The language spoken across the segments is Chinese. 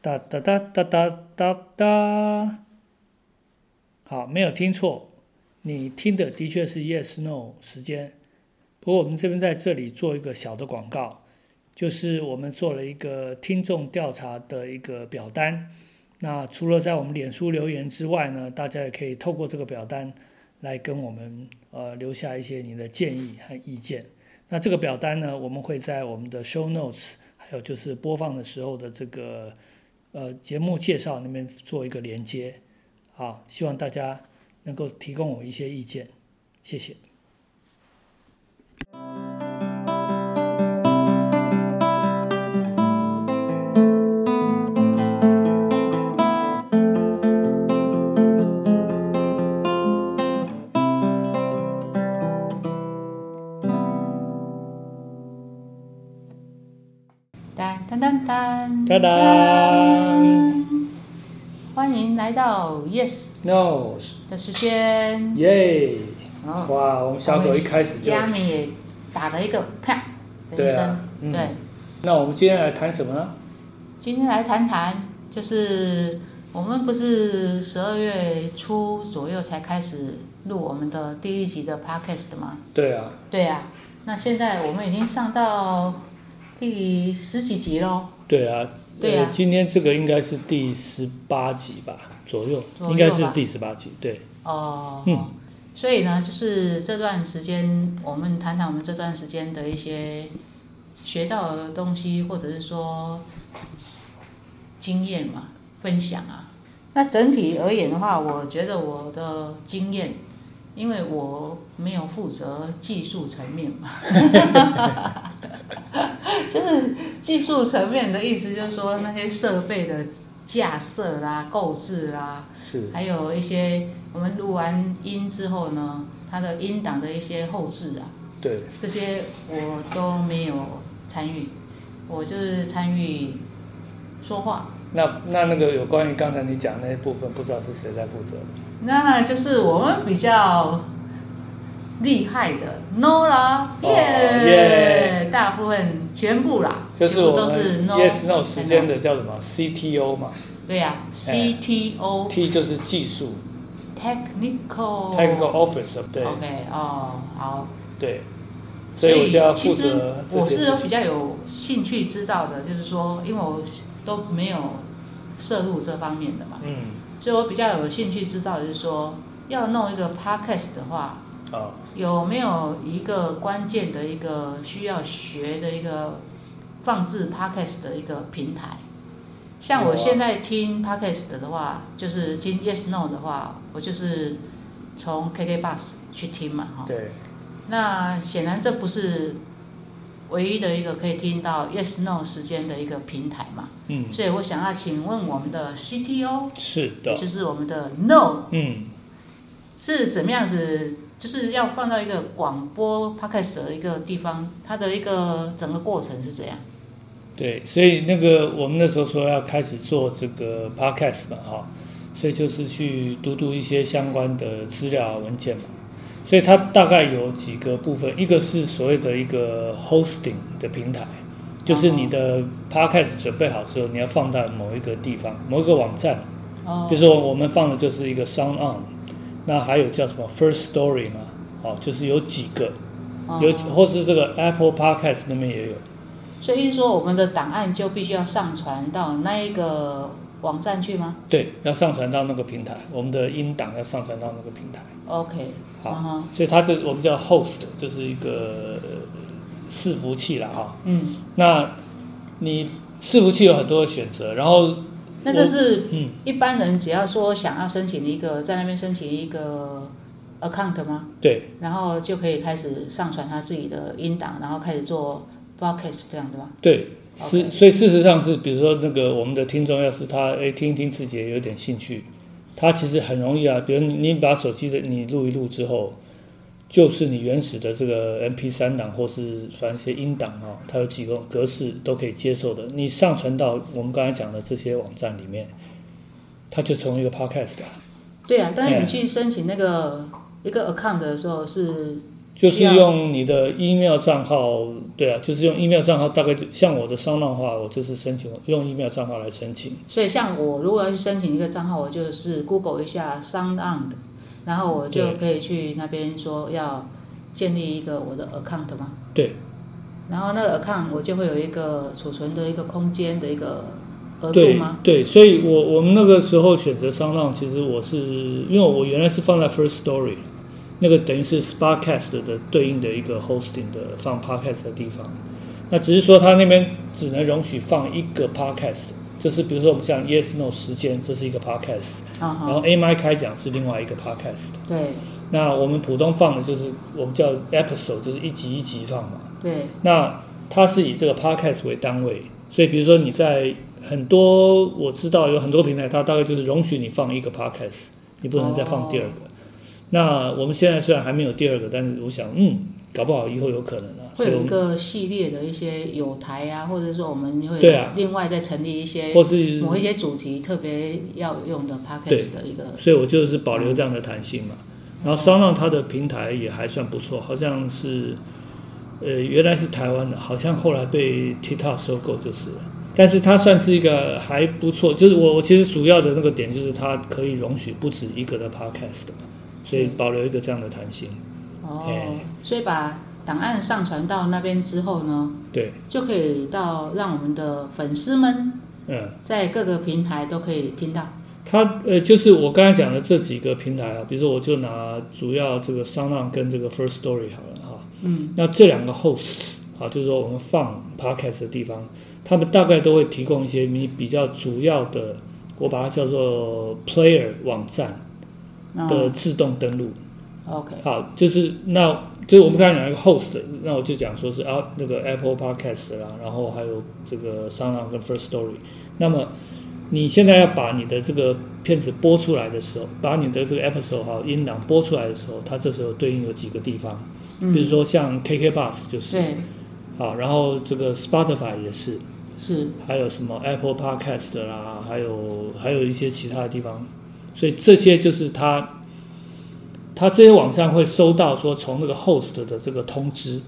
哒哒哒哒哒哒哒，好，没有听错，你听的的确是 Yes No 时间。不过我们这边在这里做一个小的广告，就是我们做了一个听众调查的一个表单。那除了在我们脸书留言之外呢，大家也可以透过这个表单来跟我们呃留下一些你的建议和意见。那这个表单呢，我们会在我们的 Show Notes，还有就是播放的时候的这个呃节目介绍那边做一个连接。好，希望大家能够提供我一些意见，谢谢。当当当当哒哒欢迎来到 Yes，No，的时间。耶！哦，哇，我们小狗一开始就……佳美也打了一个啪的一声对啊。嗯对，那我们今天来谈什么呢？今天来谈谈，就是我们不是十二月初左右才开始录我们的第一集的 Podcast 吗？对啊，对啊、那现在我们已经上到第十几集喽。对啊，对啊。呃，今天这个应该是第十八集吧，左右，左右应该是第十八集，对，哦，嗯。所以呢，就是这段时间，我们谈谈我们这段时间的一些学到的东西，或者是说经验嘛，分享啊。那整体而言的话，我觉得我的经验，因为我没有负责技术层面嘛，就是技术层面的意思，就是说那些设备的架设啦、购置啦，是，还有一些我们录完音之后呢，它的音档的一些后置啊，对，这些我都没有参与，我就是参与说话，那那那个有关于刚才你讲那些部分，不知道是谁在负责？那就是我们比较厉害的。No 啦，哦耶、耶。大部分全部啦，就是全部我们都是 no Yes No 时间的叫什么？CTO 嘛。对呀、CTO、，T 就是技术。technical，Technical Officer，对。OK 哦，好。对，所以我就要负其实责我。是比较有兴趣知道的，就是说，因为我都没有涉入这方面的嘛，嗯，所以我比较有兴趣知道的是说，要弄一个 podcast 的话，好，有没有一个关键的一个需要学的一个放置 podcast 的一个平台？像我现在听 podcast 的话，就是听 Yes No 的话，我就是从 KK Bus 去听嘛，哈。对，那显然这不是唯一的一个可以听到 yes no 时间的一个平台嘛，嗯，所以我想要请问我们的 CTO，是也的，就是我们的 no 嗯，是怎么样子，就是要放到一个广播 podcast 的一个地方，它的一个整个过程是怎样？对，所以那个我们那时候说要开始做这个 podcast 嘛，哈，所以就是去读读一些相关的资料文件嘛。所以它大概有几个部分，一个是所谓的一个 hosting 的平台，就是你的 podcast 准备好之后，你要放到某一个地方、某一个网站，哦比如说我们放的就是一个 Sound On，那还有叫什么 First Story 嘛，哦，就是有几个，有哦或是这个 Apple Podcast 那边也有。所以是说我们的档案就必须要上传到那一个网站去吗对，要上传到那个平台，我们的音档要上传到那个平台。？OK，好嗯所以它这我们叫 host，就是一个呃伺服器啦哈。嗯，那你伺服器有很多的选择，然后那这是嗯，一般人只要说想要申请一个在那边申请一个 account 吗？对然后就可以开始上传他自己的音档，然后开始做 broadcast 这样的吗？对，是所以事实上是，比如说那个我们的听众，要是他哎听一听自己也有点兴趣，他其实很容易啊。比如你你把手机的你录一录之后，就是你原始的这个 MP 三档或是反正一些音档哦，它有几个格式都可以接受的，你上传到我们刚才讲的这些网站里面，它就成为一个 podcast 了。对啊，但是你去申请那个一个 account 的时候是就是用你的 email 账号，对啊，就是用 email 账号，大概就像我的商浪话，我就是申请用 email 账号来申请。所以像我如果要去申请一个账号，我就是 Google 一下 Sound On 的，然后我就可以去那边说要建立一个我的 account 吗？对。然后那个 account 我就会有一个储存的一个空间的一个额度对吗？对，所以我我们那个时候选择商浪，其实我是因为我原来是放在 First Story，那个等于是 Sparkcast 的对应的一个 hosting 的放 podcast 的地方。那只是说它那边只能容许放一个 podcast，就是比如说我们像 Yes No 时间，这是一个 podcast，啊然后，A m I 开讲是另外一个 podcast。对那我们普通放的就是我们叫 episode，就是一集一集放嘛。对那它是以这个 podcast 为单位，所以比如说你在很多我知道有很多平台，它大概就是容许你放一个 podcast，你不能再放第二个。那我们现在虽然还没有第二个，但是我想，嗯，搞不好以后有可能啊。会有一个系列的一些有台啊，或者说我们会对啊另外再成立一些或是，某一些主题特别要用的 podcast 的一个所以我就是保留这样的弹性嘛。然后商浪它的平台也还算不错，好像是，呃，原来是台湾的，好像后来被 TikTok 收购就是了。但是它算是一个还不错，就是我我其实主要的那个点就是它可以容许不止一个的 podcast 嘛，所以嗯保留一个这样的弹性。哦哎，所以把档案上传到那边之后呢，对，就可以到让我们的粉丝们嗯，在各个平台都可以听到。它呃就是我刚才讲的这几个平台啊，比如说我就拿主要这个商浪跟这个 First Story 好了哈。嗯，那这两个 host 啊，就是说我们放 podcast 的地方，他们大概都会提供一些你比较主要的，我把它叫做 player 网站的嗯自动登录。，OK，好，就是那就是我们刚才讲一个 host，那我就讲说是啊那个 Apple Podcast 啦，然后还有这个商浪跟 First Story。那么你现在要把你的这个片子播出来的时候，把你的这个 episode 哈音档播出来的时候，它这时候对应有几个地方，比如说像 KK Bus 就是。好，然后这个 Spotify 也是，是，还有什么 Apple Podcast 啦，还有还有一些其他的地方，所以这些就是它，它这些网站会收到说从那个 host 的这个通知，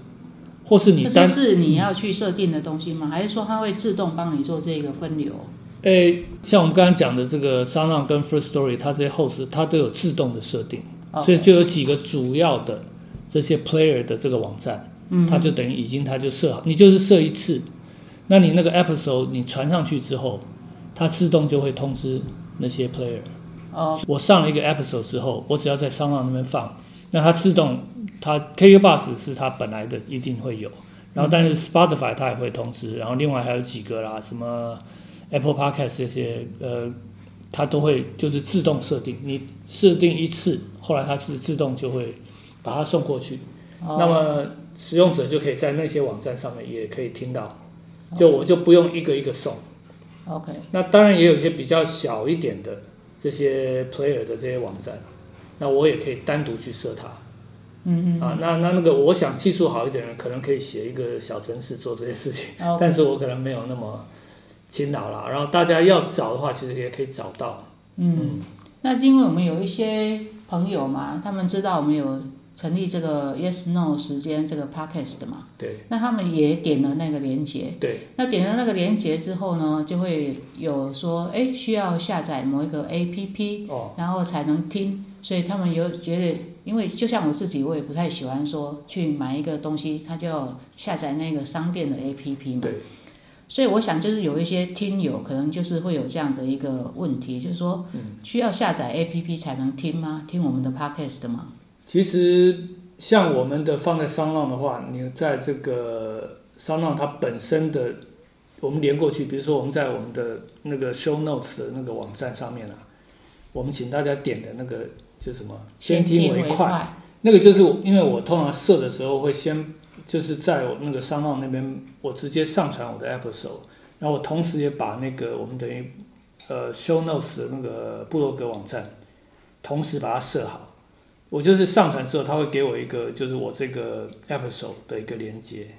或是你这单是是你要去设定的东西吗？还是说它会自动帮你做这个分流？诶，像我们刚刚讲的这个 s o u n 跟 First Story，它这些 host 它都有自动的设定，所以就有几个主要的这些 player 的这个网站，嗯它就等于已经它就设好，你就是设一次，那你那个 episode 你传上去之后，它自动就会通知那些 player。哦，我上了一个 episode 之后，我只要在商浪那边放，那它自动它 KK Bus 是它本来的一定会有，然后但是 Spotify 它也会通知，然后另外还有几个啦，什么 Apple Podcast 这些呃，它都会就是自动设定，你设定一次，后来它是自动就会把它送过去，哦。那么使用者就可以在那些网站上面也可以听到，就我就不用一个一个送。OK，那当然也有一些比较小一点的这些 player 的这些网站，那我也可以单独去设它。嗯嗯啊，那那那个我想技术好一点的人，可能可以写一个小程式做这些事情，嗯，但是我可能没有那么勤劳啦。然后大家要找的话，其实也可以找到。嗯，那因为我们有一些朋友嘛，他们知道我们有成立这个 Yes No 时间这个 Podcast 的嘛，对那他们也点了那个连接，对那点了那个连接之后呢，就会有说，哎，需要下载某一个 APP，哦，然后才能听，所以他们有觉得，因为就像我自己，我也不太喜欢说去买一个东西，他就要下载那个商店的 APP 嘛。对。所以我想，就是有一些听友可能就是会有这样子一个问题，就是说，嗯需要下载 APP 才能听吗？听我们的 Podcast 吗？其实像我们的放在商浪的话，你在这个商浪它本身的，我们连过去，比如说我们在我们的那个 show notes 的那个网站上面啊，我们请大家点的那个就什么，先听为快，那个就是因为我通常设的时候会先就是在我那个商浪那边，我直接上传我的 episode，然后我同时也把那个我们等于呃 show notes 的那个部落格网站，同时把它设好。我就是上传之后，他会给我一个就是我这个 episode 的一个连接，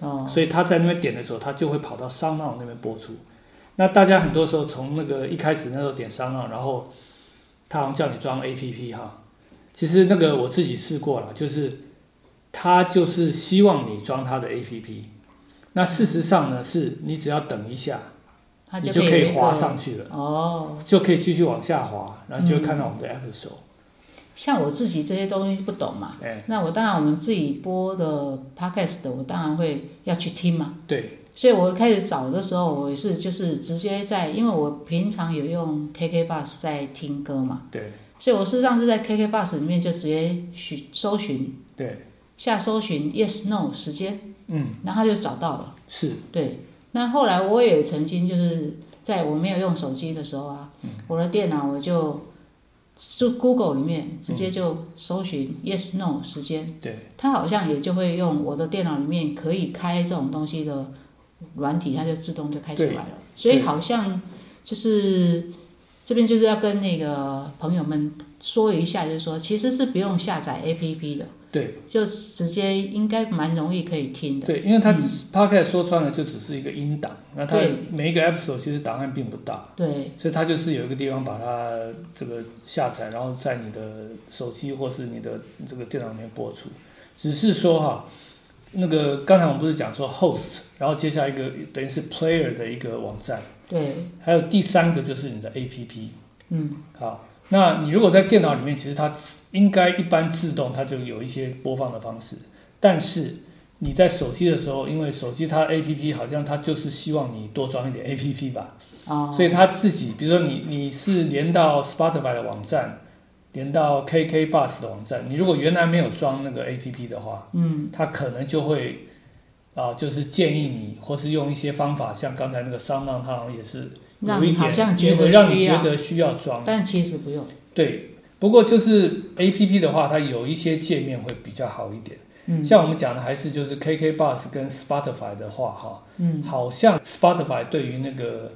哦，所以他在那边点的时候，他就会跑到商浪那边播出。那大家很多时候从那个一开始那时候点商浪，然后他好像叫你装 APP 哈，其实那个我自己试过了，就是他就是希望你装他的 APP。那事实上呢，是你只要等一下，它你就可以滑上去了，哦。就可以继续往下滑，然后就会看到我们的 episode。像我自己这些东西不懂嘛，哎，那我当然我们自己播的 podcast 的，我当然会要去听嘛。对，所以我开始找的时候，我也是就是直接在，因为我平常有用 KK Bus 在听歌嘛，对，所以我事实上是在 KK Bus 里面就直接寻搜寻对，下搜寻 Yes No 时间，嗯，然后他就找到了。是，对，那后来我也曾经就是在我没有用手机的时候啊，我的电脑我就就 Google 里面直接就搜寻 Yes No 时间，对，它好像也就会用我的电脑里面可以开这种东西的软体，它就自动就开出来了。所以好像就是这边就是要跟那个朋友们说一下，就是说其实是不用下载 APP 的，对，就直接应该蛮容易可以听的。对，因为它 podcast 说穿了就只是一个音档，那它对每一个 episode 其实档案并不大，对所以它就是有一个地方把它这个下载，然后在你的手机或是你的这个电脑里面播出。只是说哈，那个刚才我们不是讲说 host，然后接下来一个等于是 player 的一个网站，对，还有第三个就是你的 APP。嗯，好，那你如果在电脑里面，其实它应该一般自动它就有一些播放的方式，但是你在手机的时候，因为手机它 APP 好像它就是希望你多装一点 APP 吧，哦，所以它自己，比如说你你是连到 Spotify 的网站，连到 KK Bus 的网站，你如果原来没有装那个 APP 的话，嗯，它可能就会啊、就是建议你，或是用一些方法，像刚才那个商浪，它好像也是让你好有一点像觉得会让你，觉得需要装。但其实不用。对，不过就是 A P P 的话，它有一些界面会比较好一点。嗯像我们讲的还是就是 K K Bus 跟 Spotify 的话，哈，嗯，好像 Spotify 对于那个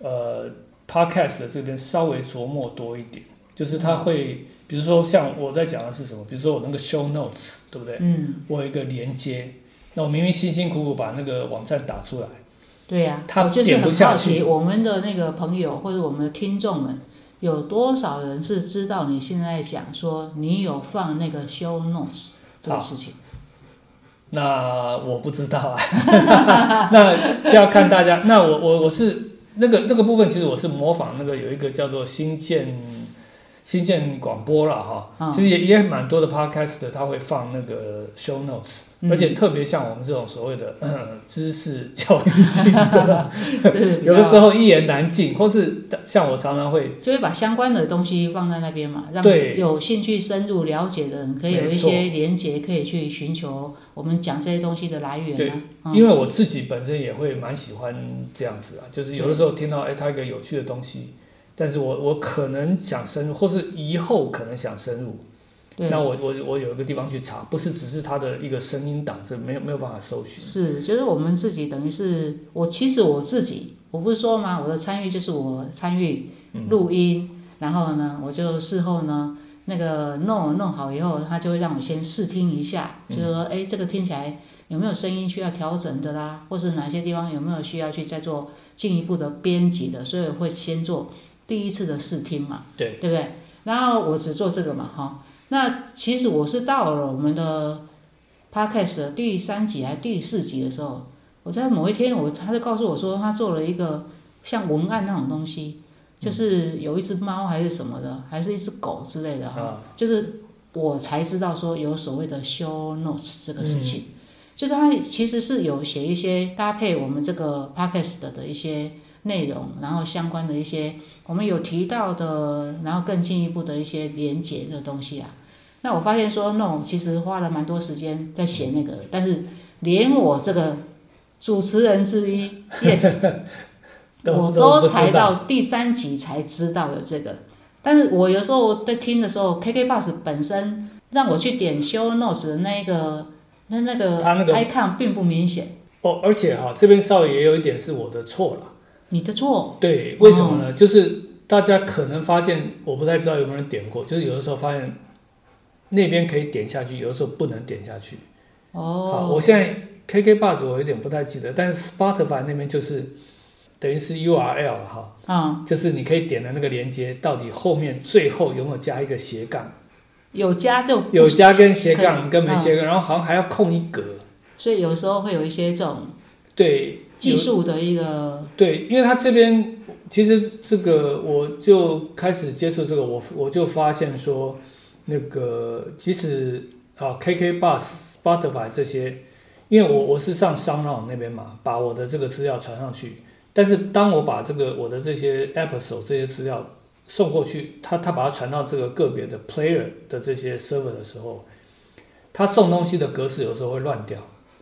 呃 Podcast 的这边稍微琢磨多一点，就是它会，比如说像我在讲的是什么，比如说我那个 Show Notes，对不对？嗯，我有一个连接，那我明明辛辛苦苦把那个网站打出来，对呀、他我就是很好奇，我们的那个朋友或者我们的听众们，有多少人是知道你现在讲说你有放那个 show notes 这个事情？那我不知道啊，那就要看大家。那我我我是那个那个部分，其实我是模仿那个有一个叫做新建新建广播了哈，嗯。其实也也蛮多的 podcast 的，他会放那个 show notes，、嗯。而且特别像我们这种所谓的、呃、知识教育性的，有的较时候一言难尽，或是像我常常会就会把相关的东西放在那边嘛，让有兴趣深入了解的人可以有一些连接，可以去寻求我们讲这些东西的来源啊。嗯。因为我自己本身也会蛮喜欢这样子啊，就是有的时候听到哎，他一个有趣的东西，但是我我可能想深入，或是以后可能想深入，对那我我我有一个地方去查，不是只是它的一个声音档，这没有没有办法搜寻。是，就是我们自己等于是我，其实我自己，我不是说吗？我的参与就是我参与嗯录音，然后呢，我就事后呢，那个弄弄好以后，他就会让我先试听一下，嗯就是说，哎，这个听起来有没有声音需要调整的啦，或是哪些地方有没有需要去再做进一步的编辑的，所以我会先做第一次的试听嘛，对。对不对？然后我只做这个嘛，哈。那其实我是到了我们的 podcast 的第三集还是第四集的时候，我在某一天我他就告诉我说，他做了一个像文案那种东西，就是有一只猫还是什么的，还是一只狗之类的哈，啊，就是我才知道说有所谓的 show notes 这个事情，就是他其实是有写一些搭配我们这个 podcast 的一些内容，然后相关的一些我们有提到的，然后更进一步的一些连接这个东西啊。那我发现说，no，其实花了蛮多时间在写那个，但是连我这个主持人之一，yes，都我都才到第三集才知道有这个。但是我有时候在听的时候，KK Bus 本身让我去点 Show Notes 的那个那那个它那个 icon 并不明显，哦，而且哈，这边少爷也有一点是我的错了。你的错。对，为什么呢？就是大家可能发现，我不太知道有没有人点过，就是有的时候发现那边可以点下去，有的时候不能点下去。好，哦，我现在 KK Bus 我有点不太记得，但是 Spotify 那边就是等于是 URL 哈，嗯，就是你可以点的那个连接，到底后面最后有没有加一个斜杠？有加就有加跟斜杠跟没嗯斜杠，然后好像还要空一格。所以有时候会有一些这种对，技术的一个对，因为他这边其实这个我就开始接触这个，我我就发现说，那个即使啊 KK Bus、Spotify 这些，因为我我是上商浪那边嘛，把我的这个资料传上去，但是当我把这个我的这些 episode 这些资料送过去，他他把它传到这个个别的 player 的这些 server 的时候，他送东西的格式有时候会乱掉。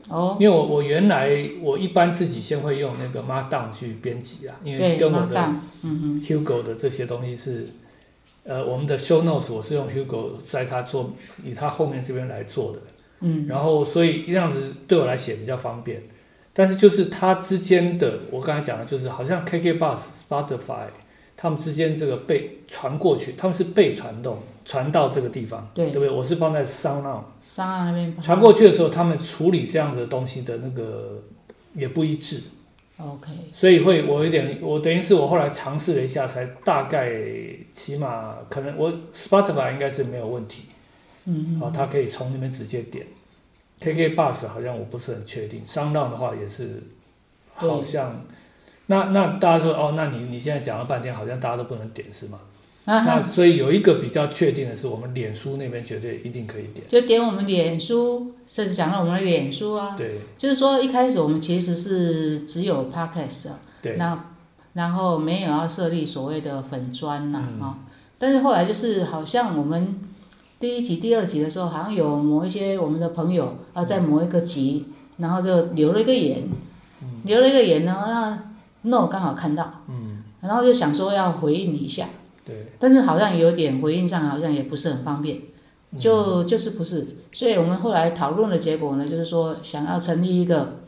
哦，因为我我原来我一般自己先会用那个 Markdown 去编辑啊，因为对，跟我的，Hugo 的这些东西是，呃，我们的 Show Notes 我是用 Hugo 在他做以他后面这边来做的，嗯，然后所以这样子对我来写比较方便，但是就是它之间的我刚才讲的就是好像 KK Bus、Spotify 他们之间这个被传过去，他们是被传动传到这个地方，对。对不对？我是放在 Sound On。商岸那边传过去的时候，他们处理这样子的东西的那个也不一致，，OK，所以会我有点，我等于是我后来尝试了一下，才大概起码可能我 Spotify 应该是没有问题，嗯啊，它可以从那边直接点。KK Bus 好像我不是很确定，商浪的话也是好像，那那大家说哦，那你你现在讲了半天，好像大家都不能点是吗？啊那所以有一个比较确定的是，我们脸书那边绝对一定可以点，就点我们脸书，甚至讲到我们的脸书啊，对。就是说一开始我们其实是只有 podcast 的，对，那然后没有要设立所谓的粉砖呐、啊、嗯但是后来就是好像我们第一集、第二集的时候，好像有某一些我们的朋友啊，在某一个集，然后就留了一个言，留了一个言呢，那那我刚好看到，嗯，然后就想说要回应你一下，对。但是好像有点回应上好像也不是很方便，就就是不是，所以我们后来讨论的结果呢，就是说想要成立一个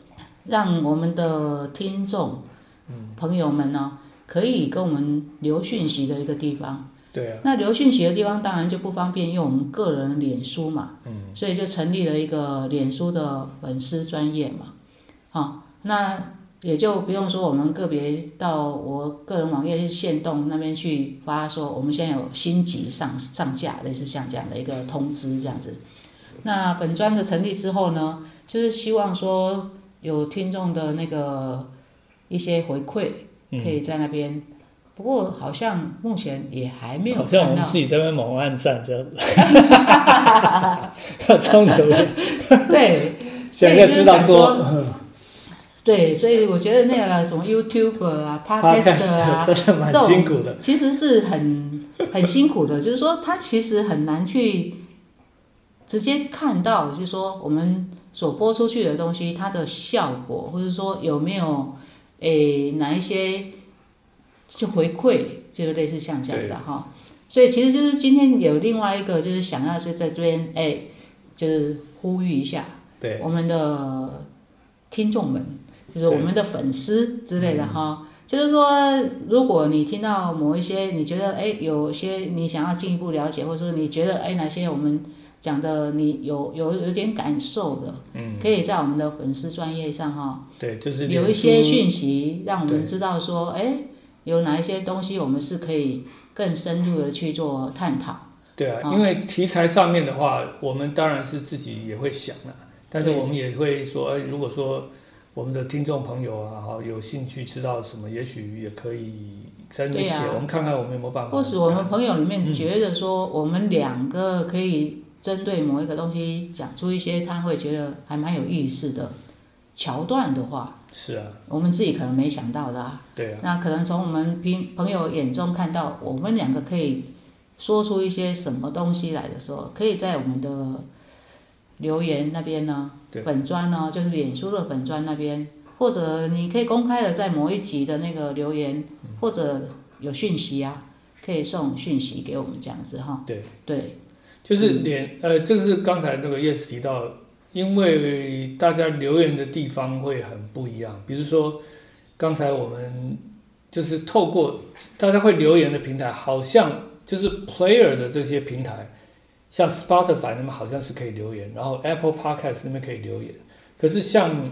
让我们的听众、朋友们呢，可以跟我们留讯息的一个地方。对啊，那留讯息的地方当然就不方便用我们个人脸书嘛，嗯，所以就成立了一个脸书的粉丝专业嘛，好、那也就不用说我们个别到我个人网页去线动那边去发说我们现在有新集上上架，类似像这样的一个通知这样子。那本专的成立之后呢，就是希望说有听众的那个一些回馈，可以在那边。不过好像目前也还没有好像我看到们自，己在那边猛按赞这样子 要冲留言，对，现在知道说对，所以我觉得那个什么 YouTube 啊、Podcaster 啊这种辛苦的，其实是很很辛苦的，就是说他其实很难去直接看到，就是说我们所播出去的东西它的效果，或者说有没有诶哪一些就回馈，就是类似像这样的哈。所以其实就是今天有另外一个就是想要是在这边诶，就是呼吁一下对。我们的听众们，就是我们的粉丝之类的哈。就是说，如果你听到某一些你觉得哎有些你想要进一步了解，或者说你觉得哎哪些我们讲的你有有有点感受的，嗯，可以在我们的粉丝专业上哈对，就是有一些讯息，让我们知道说哎有哪一些东西我们是可以更深入的去做探讨。对啊，哦因为题材上面的话，我们当然是自己也会想了，但是我们也会说，哎，如果说我们的听众朋友啊，好有兴趣知道什么，也许也可以在那边写，啊我们看看我们有没有办法。或是我们朋友里面嗯觉得说，我们两个可以针对某一个东西讲出一些他会觉得还蛮有意思的桥段的话，是啊，我们自己可能没想到的、啊。对啊，那可能从我们朋朋友眼中看到，我们两个可以说出一些什么东西来的时候，可以在我们的留言那边呢，粉砖呢，就是脸书的粉砖那边，或者你可以公开的在某一集的那个留言，嗯。或者有讯息啊，可以送讯息给我们这样子哈。对，对，就是脸，呃，这个是刚才那个 Yes 提到，因为大家留言的地方会很不一样，比如说刚才我们就是透过大家会留言的平台，好像就是 Player 的这些平台，像 Spotify 那边好像是可以留言，然后 Apple Podcast 那边可以留言，可是像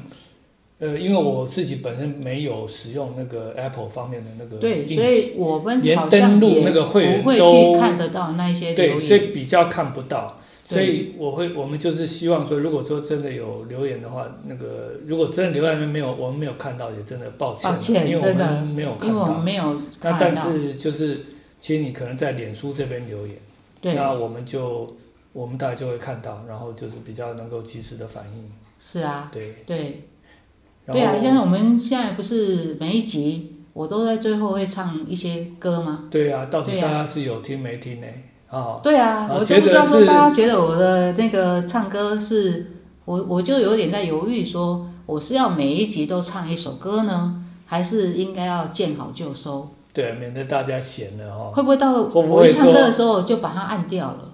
呃，因为我自己本身没有使用那个 Apple 方面的那个对，所以我们连登录那个会员都去看得到那些对，所以。比较看不到。所以我会，我们就是希望说，如果说真的有留言的话，那个如果真的留言没有，我们没有看到，也真的抱歉，抱歉因为我真的们没有看因为我们到。没有那但，是就是，其实你可能在脸书这边留言，对，那我们就我们大家就会看到，然后就是比较能够及时的反应。是啊，对，对，对啊，现在我们现在不是每一集我都在最后会唱一些歌吗？对啊，到底大家是有听没听呢？啊，对啊，啊我就不知道觉得是说大家觉得我的那个唱歌是，我我就有点在犹豫，说我是要每一集都唱一首歌呢，还是应该要见好就收？对，免得大家嫌了哈。会不会到会不会我一唱歌的时候就把它按掉了？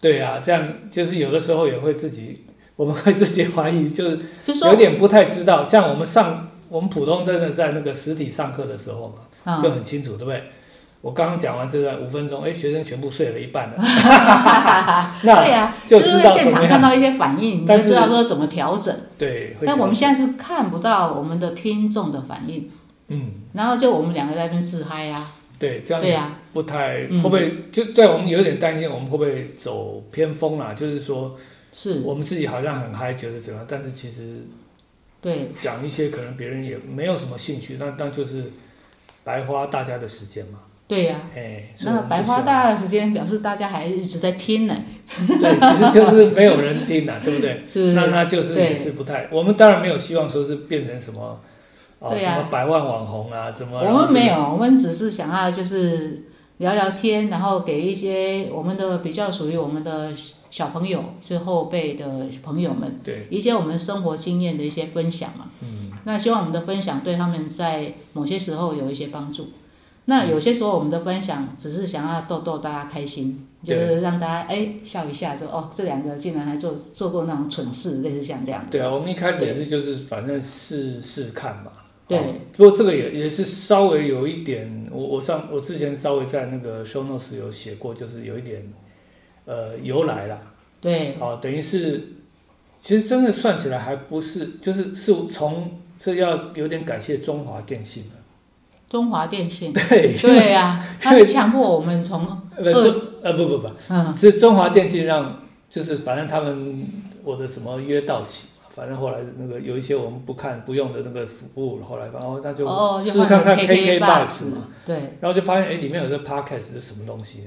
对啊，这样就是有的时候也会自己，我们会自己怀疑，就是有点不太知道。像我们上我们普通真的在那个实体上课的时候嘛，就嗯，很清楚，对不对？我刚刚讲完这段五分钟，哎，学生全部睡了一半了，对那呀、就是会现道怎么样。场看到一些反应，你就知道说怎么调整。对，但我们现在是看不到我们的听众的反应，嗯，然后就我们两个在那边自嗨呀、对，这样也对呀、不太嗯。会不会就对我们有点担心，我们会不会走偏锋啦？就是说，是，我们自己好像很嗨，觉得怎么样，但是其实对，讲一些可能别人也没有什么兴趣，那那就是白花大家的时间嘛。对呀、哎，那白花大家的时间，表示大家还一直在听呢，对，其实就是没有人听呐、对不对？是。不是？那那就是也是不太，我们当然没有希望说是变成什么，哦，对啊什么百万网红啊，什么。我们没有，我们只是想要就是聊聊天，然后给一些我们的比较属于我们的小朋友，是后辈的朋友们对，一些我们生活经验的一些分享嘛。嗯，那希望我们的分享对他们在某些时候有一些帮助。那有些时候我们的分享只是想要逗逗大家开心，就是让大家哎笑一下，就哦这两个竟然还做做过那种蠢事，类似像这样。对啊，我们一开始也是就是反正试试看嘛。对。哦不过这个也也是稍微有一点，我我上我之前稍微在那个 show notes 有写过，就是有一点呃由来啦。对。好、等于是其实真的算起来还不是，就是是从这要有点感谢中华电信了。中华电信，对，对呀、他因为强迫我们从呃中呃不不不，嗯。是中华电信让就是反正他们我的什么约到期，反正后来那个有一些我们不看不用的那个服务，后来然后那就哦，试看看 KK Bus 嘛，对，然后就发现哎里面有个 podcast 是什么东西，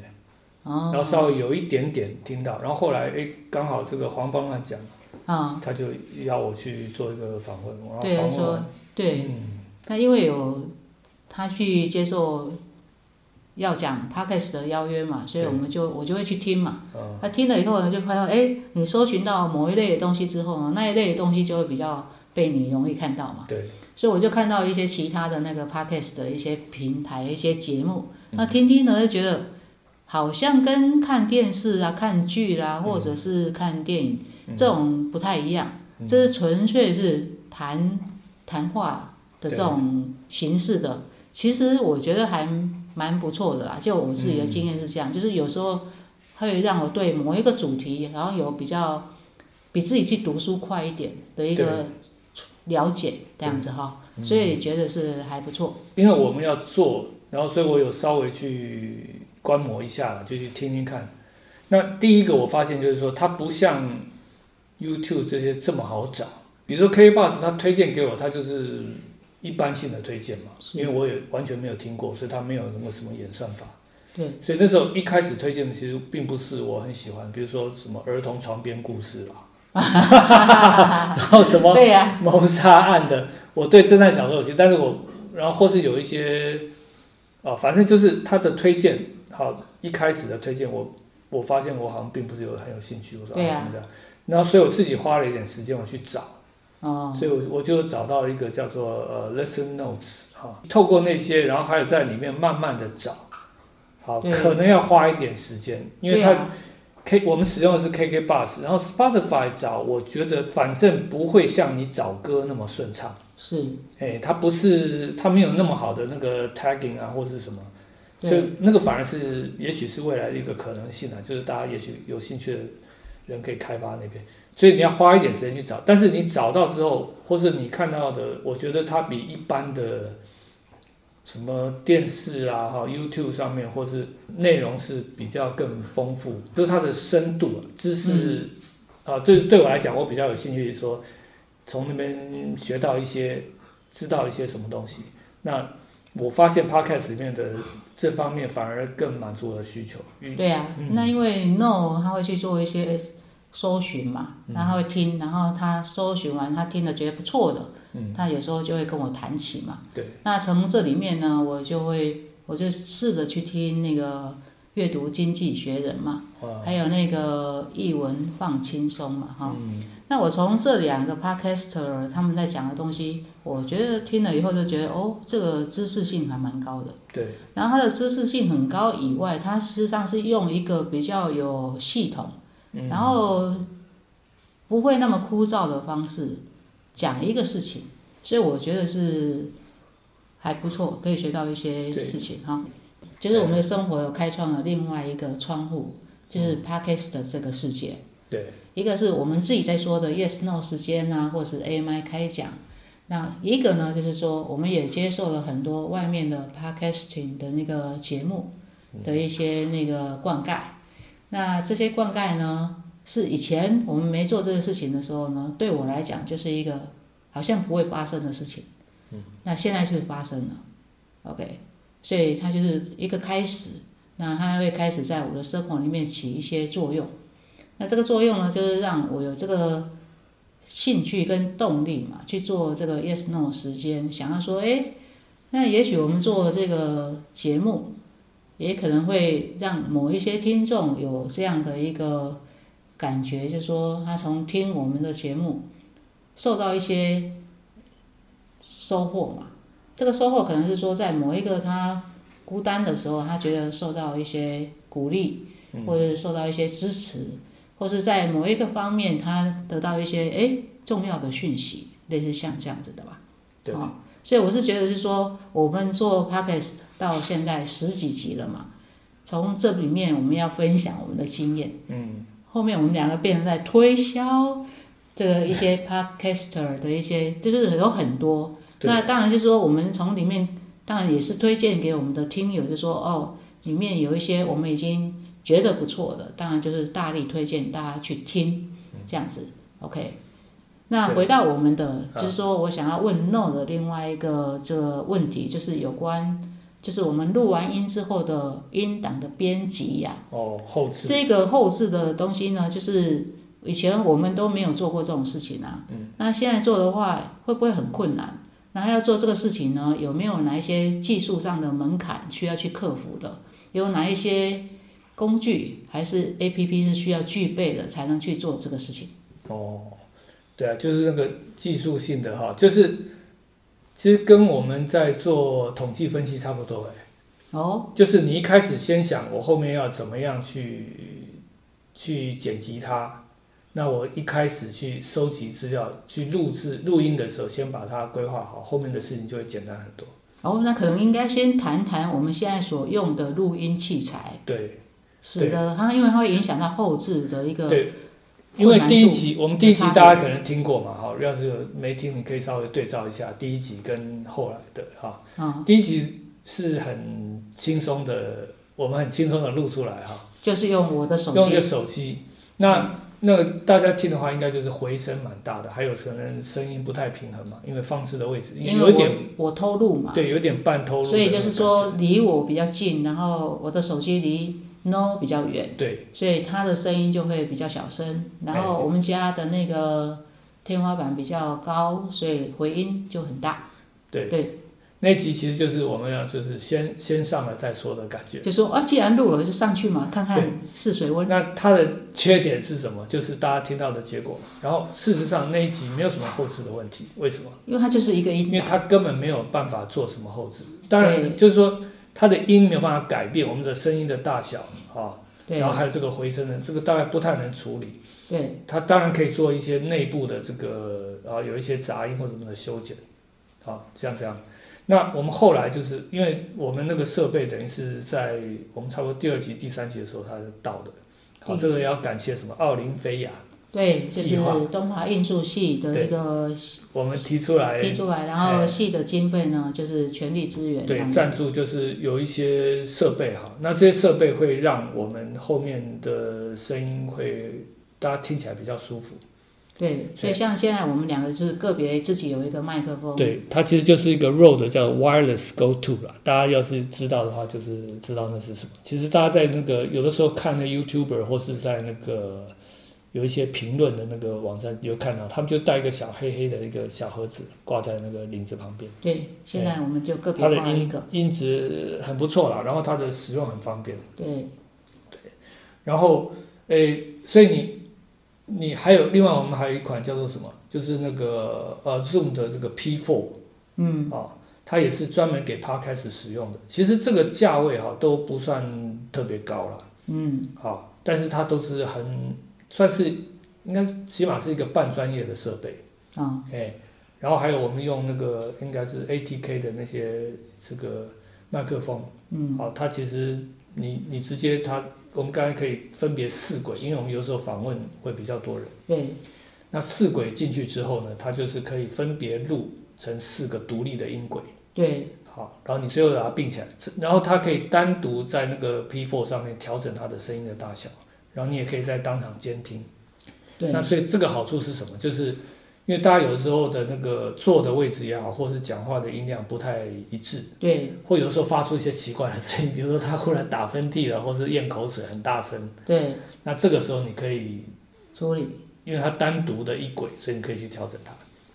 哦，然后稍微有一点点听到，然后后来哎刚好这个黄帮乱讲，啊、他就要我去做一个访问，然后对，他说访问，对，嗯。那因为有他去接受要讲 podcast 的邀约嘛，所以我们就我就会去听嘛。嗯那听了以后呢，就看到哎，你搜寻到某一类的东西之后呢，那一类的东西就会比较被你容易看到嘛。对，所以我就看到一些其他的那个 podcast 的一些平台、一些节目，嗯。那听听呢就觉得好像跟看电视啊、看剧啦、嗯。或者是看电影嗯。这种不太一样，嗯。这是纯粹是谈谈话的这种形式的。其实我觉得还蛮不错的啦，就我自己的经验是这样，就是有时候会让我对某一个主题，然后有比较比自己去读书快一点的一个了解，这样子哈，所以觉得是还不错。因为我们要做，然后所以我有稍微去观摩一下，就去听听看。那第一个我发现就是说，它不像 YouTube 这些这么好找。比如说 K Bus，它推荐给我，它就是一般性的推荐嘛，因为我也完全没有听过，所以它没有什么什么演算法。对，所以那时候一开始推荐的其实并不是我很喜欢，比如说什么儿童床边故事啦，然后什么、谋杀案的，我对侦探小说有兴趣，但是我然后或是有一些，哦，反正就是他的推荐，好一开始的推荐我，我发现我好像并不是有很有兴趣，我说对啊啊怎么这样，然后所以我自己花了一点时间我去找，哦，所以我我就找到一个叫做呃 lesson notes 哈、透过那些，然后还有在里面慢慢的找，好，可能要花一点时间，因为它 K 我们使用的是 KK Bus，然后 Spotify 找，我觉得反正不会像你找歌那么顺畅。是，哎，它不是，它没有那么好的那个 tagging 啊，或是什么，所以，那个反而是，也许是未来的一个可能性啊，就是大家也许有兴趣的人可以开发那边。所以你要花一点时间去找。但是你找到之后，或是你看到的，我觉得它比一般的什么电视啊、哈 YouTube 上面，或是内容是比较更丰富，就是它的深度、啊知识啊，对对我来讲，我比较有兴趣说从那边学到一些，知道一些什么东西。那我发现 Podcast 里面的这方面反而更满足我的需求。对啊，那因为 No 他会去做一些搜寻嘛，然后会听，然后他搜寻完他听了觉得不错的，他有时候就会跟我谈起嘛。对。那从这里面呢，我就会我就试着去听那个阅读经济学人嘛，还有那个译文放轻松嘛，哈。那我从这两个 podcaster 他们在讲的东西，我觉得听了以后就觉得哦，这个知识性还蛮高的。对。然后它的知识性很高以外，它实际上是用一个比较有系统，然后不会那么枯燥的方式讲一个事情，所以我觉得是还不错，可以学到一些事情哈。就是我们的生活有开创了另外一个窗户，就是 podcast 这个世界。对。一个是我们自己在说的 yes no 时间啊，或是 AMI 开讲，那一个呢，就是说我们也接受了很多外面的 podcasting 的那个节目的一些那个灌溉，那这些灌溉呢，是以前我们没做这个事情的时候呢，对我来讲就是一个好像不会发生的事情，那现在是发生了，OK，所以它就是一个开始，那它会开始在我的生活里面起一些作用。那这个作用呢，就是让我有这个兴趣跟动力嘛，去做这个 yes no 时间。想要说，哎，那也许我们做这个节目，也可能会让某一些听众有这样的一个感觉，就是说他从听我们的节目受到一些收获嘛。这个收获可能是说，在某一个他孤单的时候，他觉得受到一些鼓励，或者受到一些支持。或是在某一个方面，他得到一些哎重要的讯息，类似像这样子的吧。对。所以我是觉得是说，我们做 podcast 到现在十几集了嘛，从这里面我们要分享我们的经验。嗯。后面我们两个变成在推销这个一些 podcaster 的一些，就是有很多。那当然就是说，我们从里面当然也是推荐给我们的听友，就说哦，里面有一些我们已经。觉得不错的，当然就是大力推荐大家去听，这样子，OK。那回到我们的，就是说我想要问 No 的另外一个这个问题，就是有关，就是我们录完音之后的音档的编辑呀。哦，后置。这个后置的东西呢，就是以前我们都没有做过这种事情啊。嗯。那现在做的话，会不会很困难？然后要做这个事情呢，有没有哪一些技术上的门槛需要去克服的？有哪一些？工具还是 A P P 是需要具备的才能去做这个事情。哦，对啊，就是那个技术性的哈，就是其实跟我们在做统计分析差不多哎。哦。就是你一开始先想我后面要怎么样去去剪辑它，那我一开始去收集资料、去录制录音的时候，先把它规划好，后面的事情就会简单很多。哦，那可能应该先谈谈我们现在所用的录音器材。对。是的，它因为它会影响到后置的一个。对，因为第一集我们第一集大家可能听过嘛，哈，要是没听，你可以稍微对照一下第一集跟后来的哈。嗯。第一集是很轻松的，我们很轻松的录出来哈。就是用我的手机。用一个手机，那那大家听的话，应该就是回声蛮大的，还有可能声音不太平衡嘛，因为放置的位置有一点。我偷录嘛。对，有点半偷录。所以就是说，离我比较近，然后我的手机离。No 比较远，对，所以它的声音就会比较小声。然后我们家的那个天花板比较高，所以回音就很大。对对，那集其实就是我们要就是先先上了再说的感觉。就说啊，既然录了就上去嘛，看看试水温。那它的缺点是什么？就是大家听到的结果。然后事实上那一集没有什么后置的问题，为什么？因为它就是一个音，因为它根本没有办法做什么后置。当然就是说。它的音没有办法改变我们的声音的大小啊，然后还有这个回声的，这个大概不太能处理。对，它当然可以做一些内部的这个啊，有一些杂音或什么的修剪，好，像这样。那我们后来就是因为我们那个设备等于是在我们差不多第二集、第三集的时候它是到的，好，这个要感谢什么？奥林菲亚，对，就是东华印术系的对一个我们提出来，提出来，然后哎系的经费呢，就是全力支援这对。赞助就是有一些设备哈，那这些设备会让我们后面的声音会大家听起来比较舒服。对，所以像现在我们两个就是个别自己有一个麦克风，对，它其实就是一个 Rode 叫 Wireless Go To 啦。大家要是知道的话，就是知道那是什么。其实大家在那个有的时候看那 YouTuber 或是在那个有一些评论的那个网站，有看到他们就带一个小黑黑的一个小盒子挂在那个领子旁边，对，现在我们就个别它的音挂一个，音质很不错啦，然后它的使用很方便。对，然后，诶，所以你你还有另外我们还有一款叫做什么？就是那个呃 Zoom 的这个 P4 嗯，啊，它也是专门给 Podcast 使用的。其实这个价位哈都不算特别高了，嗯，好，但是它都是很算是应该是起码是一个半专业的设备，啊，哎，然后还有我们用那个应该是 ATK 的那些这个麦克风，嗯，好，它其实你你直接它，我们刚才可以分别四轨，因为我们有时候访问会比较多人。对，那四轨进去之后呢，它就是可以分别录成四个独立的音轨。对，好，然后你最后把它并起来，然后它可以单独在那个 P4 上面调整它的声音的大小，然后你也可以在当场监听。对那，所以这个好处是什么？就是因为大家有的时候的那个坐的位置也好，或者是讲话的音量不太一致，对，或有的时候发出一些奇怪的声音，比如说他忽然打喷嚏了，或是咽口水很大声，对，那这个时候你可以，处理，因为它单独的一轨，所以你可以去调整它。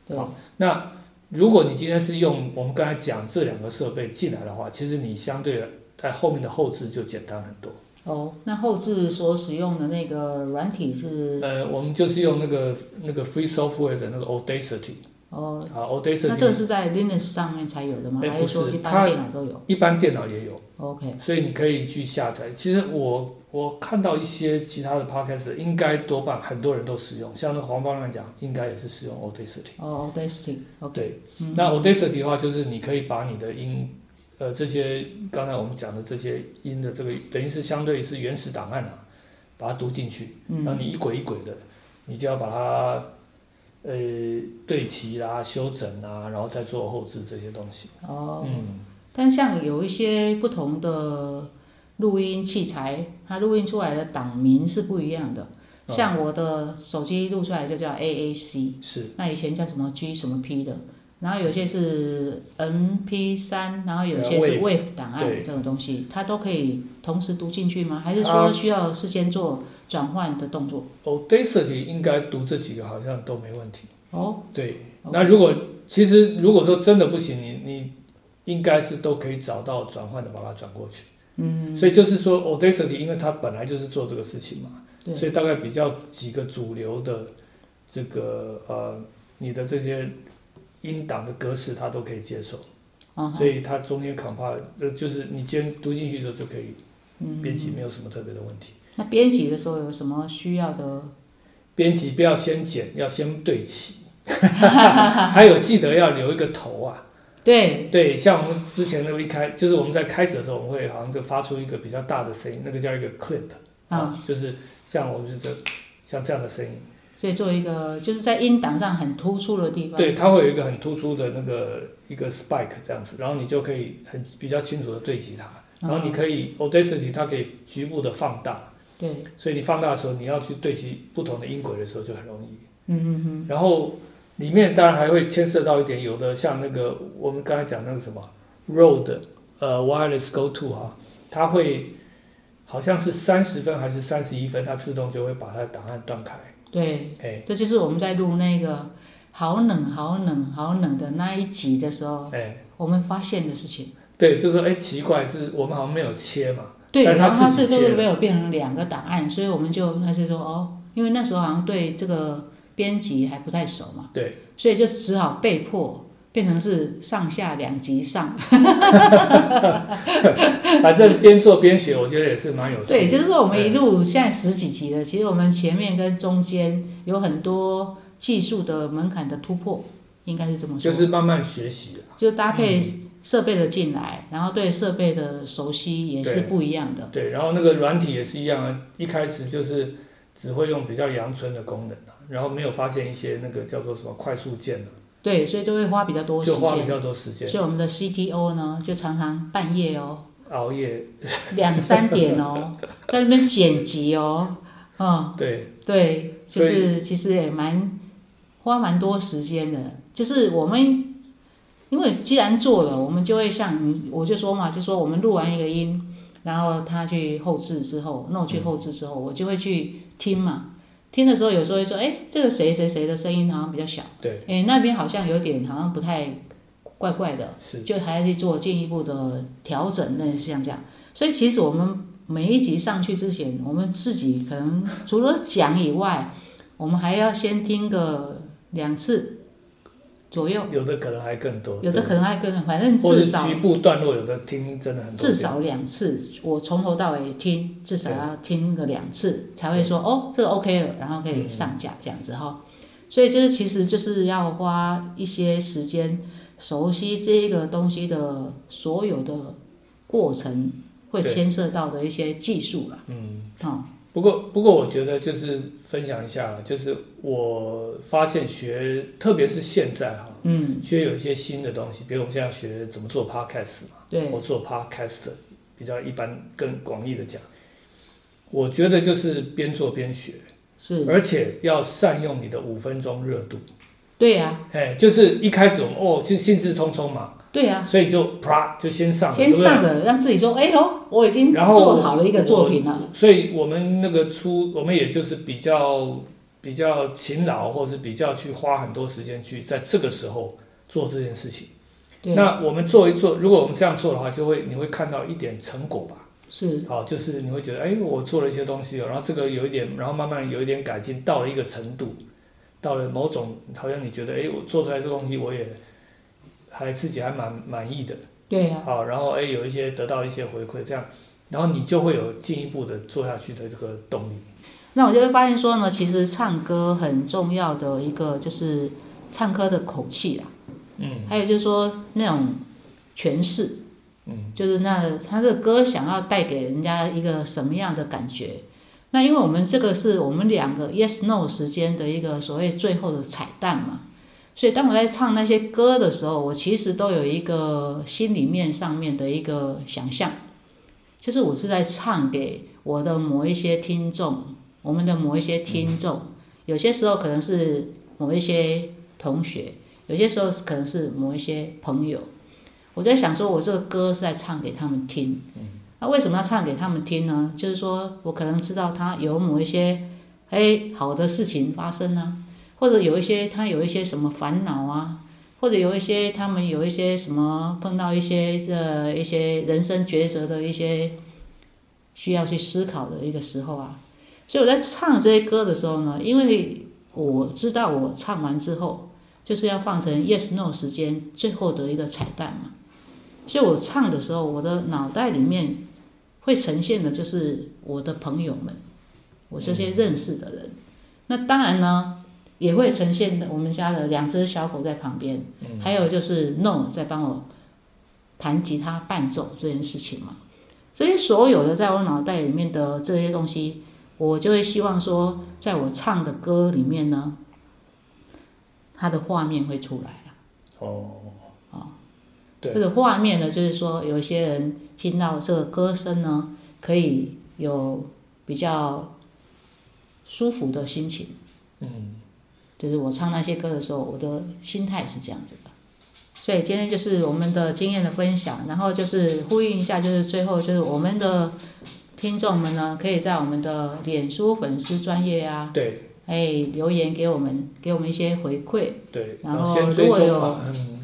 对，好那如果你今天是用我们刚才讲这两个设备进来的话，其实你相对在后面的后置就简单很多。哦，那后置所使用的那个软体是，呃，我们就是用那个那个 free software 的那个 Audacity 哦，啊那这个，Audacity 那这个是在 Linux 上面才有的吗？哎还是说一般电脑都有？一般电脑也有，？OK，所以你可以去下载。其实我我看到一些其他的 podcast 应该多半很多人都使用，像那个黄方来讲，应该也是使用 Audacity。哦，Audacity，OK，对，嗯。那 Audacity 的话，就是你可以把你的音，呃，这些刚才我们讲的这些音的这个，等于是相对是原始档案啊，把它读进去，然后嗯，你一轨一轨的，你就要把它，呃，对齐啦、修整啊，然后再做后置这些东西。哦，嗯，但像有一些不同的录音器材，它录音出来的档名是不一样的。哦。像我的手机录出来就叫 AAC，是，那以前叫什么 G 什么 P 的，然后有些是 MP 三，然后有些是 Wave 档案对这种东西，它都可以同时读进去吗？还是它说需要事先做转换的动作？Audacity 应该读这几个好像都没问题。哦，对那如果其实如果说真的不行，你你应该是都可以找到转换的把它转过去。嗯，所以就是说 Audacity，因为它本来就是做这个事情嘛，对，所以大概比较几个主流的这个呃你的这些音档的格式它都可以接受，所以它中间 compile 这就是你今天读进去之后就可以嗯编辑，没有什么特别的问题。那编辑的时候有什么需要的？编辑不要先剪，要先对齐，还有记得要留一个头啊。对，对，像我们之前那个一开，就是我们在开始的时候，我们会好像就发出一个比较大的声音，那个叫一个 clip 啊，就是像我们就这像这样的声音，所以做一个就是在音档上很突出的地方。对，它会有一个很突出的那个一个 spike 这样子，然后你就可以很比较清楚的对齐它，然后你可以 Audacity 它可以局部的放大，对，所以你放大的时候，你要去对齐不同的音轨的时候就很容易。嗯嗯嗯，然后里面当然还会牵涉到一点，有的像那个我们刚才讲那个什么 Rode 呃 Wireless Go To 哈、它会好像是三十分还是三十一分，它自动就会把它的档案断开。对，哎。这就是我们在录那个好冷好冷好冷的那一集的时候，哎，我们发现的事情。对，就说哎奇怪，是我们好像没有切嘛。对，然后它是就是没有变成两个档案，所以我们就那是说哦，因为那时候好像对这个编辑还不太熟嘛，对，所以就只好被迫变成是上下两级上。反正边做边学，我觉得也是蛮有趣的。对，就是说我们一哎路现在十几集了，其实我们前面跟中间有很多技术的门槛的突破，应该是这么说。就是慢慢学习啊。就搭配设备的进来，然后对设备的熟悉也是对不一样的。对，然后那个软体也是一样啊，一开始就是只会用比较阳春的功能啊，然后没有发现一些那个叫做什么快速键啊，对，所以就会花比较多时间。就花比较多时间所以我们的 CTO 呢，就常常半夜哦，熬夜。两三点哦，在那边剪辑哦，嗯，对，对，就是其实也蛮花蛮多时间的。就是我们因为既然做了，我们就会像你，我就说嘛，就说我们录完一个音，然后他去后置之后，那我去后置之后，我就会去听嘛。听的时候，有时候会说，哎，这个谁谁谁的声音好像比较小，对，哎，那边好像有点好像不太怪怪的，是，就还要去做进一步的调整，那像这样。所以其实我们每一集上去之前，我们自己可能除了讲以外，我们还要先听个两次左右，有的可能还更多，有的可能还更，反正至少局部段落，有的听真的很多。至少两次，我从头到尾听，至少要听个两次，才会说哦，这个 OK 了，然后可以上架这样子哈。所以就是其实就是要花一些时间熟悉这个东西的所有的过程，会对。牵涉到的一些技术了。嗯。哦，不过，不过我觉得就是分享一下了，就是我发现学，特别是现在哈，嗯，学有一些新的东西，比如我们现在学怎么做 podcast 嘛，对。我做 podcast 比较一般更广义的讲，我觉得就是边做边学，是，而且要善用你的五分钟热度，对呀、哎，就是一开始我们哦就兴致冲冲嘛，对呀、所以就啪就先上了，先上了，让自己说，哎呦，我已经做好了一个作品了。所以我们那个出，我们也就是比较比较勤劳，或是比较去花很多时间去在这个时候做这件事情。对，那我们做一做，如果我们这样做的话，就会你会看到一点成果吧。是，好，就是你会觉得，哎，我做了一些东西哦，然后这个有一点，然后慢慢有一点改进，到了一个程度，到了某种，好像你觉得，哎，我做出来这东西，我也还自己还蛮满意的。对呀、好，然后哎有一些得到一些回馈，这样，然后你就会有进一步的做下去的这个动力。那我就会发现说呢，其实唱歌很重要的一个就是唱歌的口气啦，嗯还有就是说那种诠释，嗯，就是那他的歌想要带给人家一个什么样的感觉。那因为我们这个是我们两个 yes no 时间的一个所谓最后的彩蛋嘛，所以当我在唱那些歌的时候，我其实都有一个心里面上面的一个想象，就是我是在唱给我的某一些听众，我们的某一些听众，有些时候可能是某一些同学，有些时候可能是某一些朋友。我在想说，我这个歌是在唱给他们听。那为什么要唱给他们听呢？就是说我可能知道他有某一些哎好的事情发生啊，或者有一些他有一些什么烦恼啊，或者有一些他们有一些什么碰到一些呃一些人生抉择的一些需要去思考的一个时候啊。所以我在唱这些歌的时候呢，因为我知道我唱完之后就是要放成 yes no 时间最后的一个彩蛋嘛。所以我唱的时候，我的脑袋里面会呈现的就是我的朋友们，我这些认识的人。那当然呢，也会呈现我们家的两只小狗在旁边，还有就是 No 在帮我弹吉他伴奏这件事情嘛。这些所有的在我脑袋里面的这些东西，我就会希望说，在我唱的歌里面呢，它的画面会出来啊。哦，对这个画面呢，就是说有一些人听到这个歌声呢，可以有比较舒服的心情。嗯，就是我唱那些歌的时候，我的心态是这样子的。所以今天就是我们的经验的分享，然后就是呼应一下，就是最后就是我们的听众们呢，可以在我们的脸书粉丝专业啊，对哎留言给我们，给我们一些回馈，对，然后如果有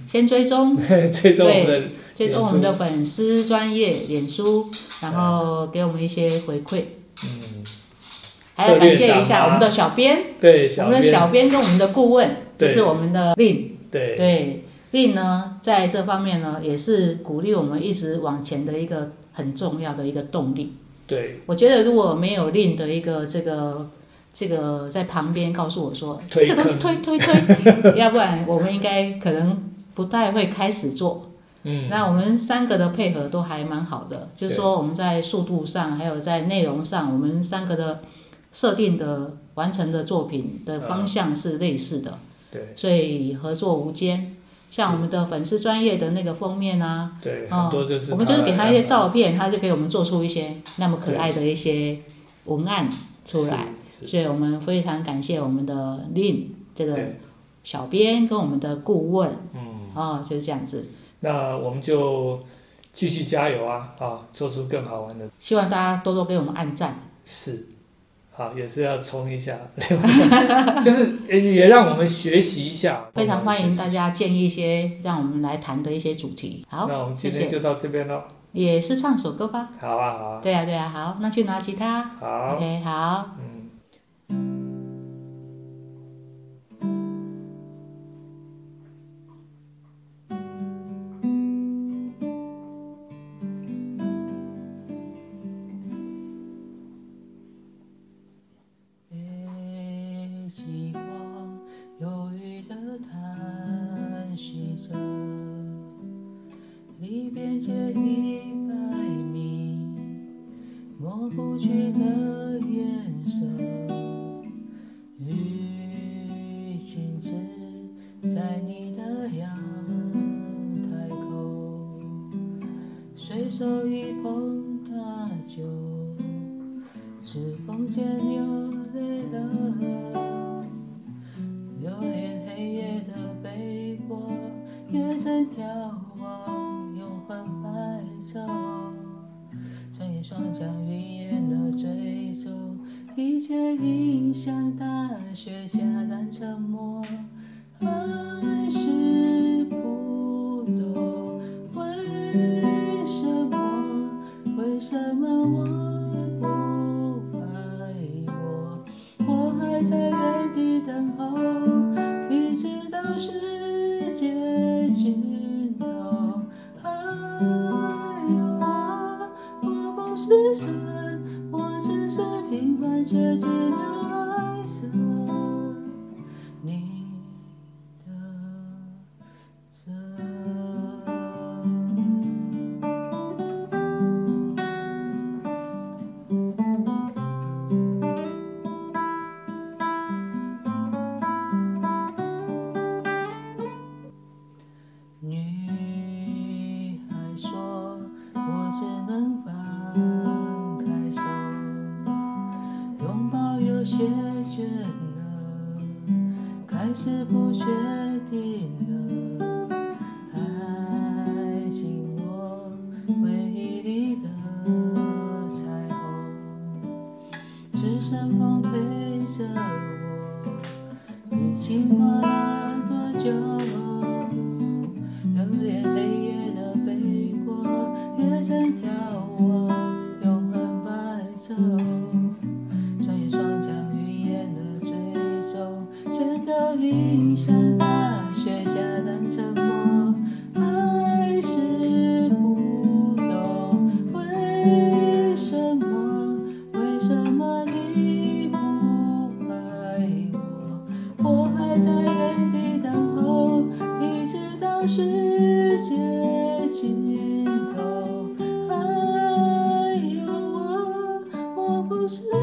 先追踪。追踪我们的追踪我们的粉丝专业脸书，然后给我们一些回馈，嗯，还要感谢一下我们的小编，对，我们的小编。跟我们的顾问，就是我们的令，对。对令呢，在这方面呢，也是鼓励我们一直往前的一个很重要的一个动力。对。我觉得如果没有令的一个这个这个在旁边告诉我说这个东西推推推，要不然我们应该可能不太会开始做。嗯，那我们三个的配合都还蛮好的，就是说我们在速度上，还有在内容上，我们三个的设定的完成的作品的方向是类似的，对所以合作无间。像我们的粉丝专业的那个封面啊，对，哦很多就是我们就是给他一些照片，他就给我们做出一些那么可爱的一些文案出来。，是是所以我们非常感谢我们的 Lin 这个，小编跟我们的顾问，嗯，哦，就是这样子。那我们就继续加油啊，啊，做出更好玩的希望大家多多给我们按赞。事。好，也是要冲一下，就是也也让我们学习一下。非常欢迎大家。建议一些让我们来谈的一些主题。好，那我们。今天就到这边喽。也是唱首歌吧。好啊，好啊，对啊、对啊、好，那去拿吉他。好，OK，好。嗯。我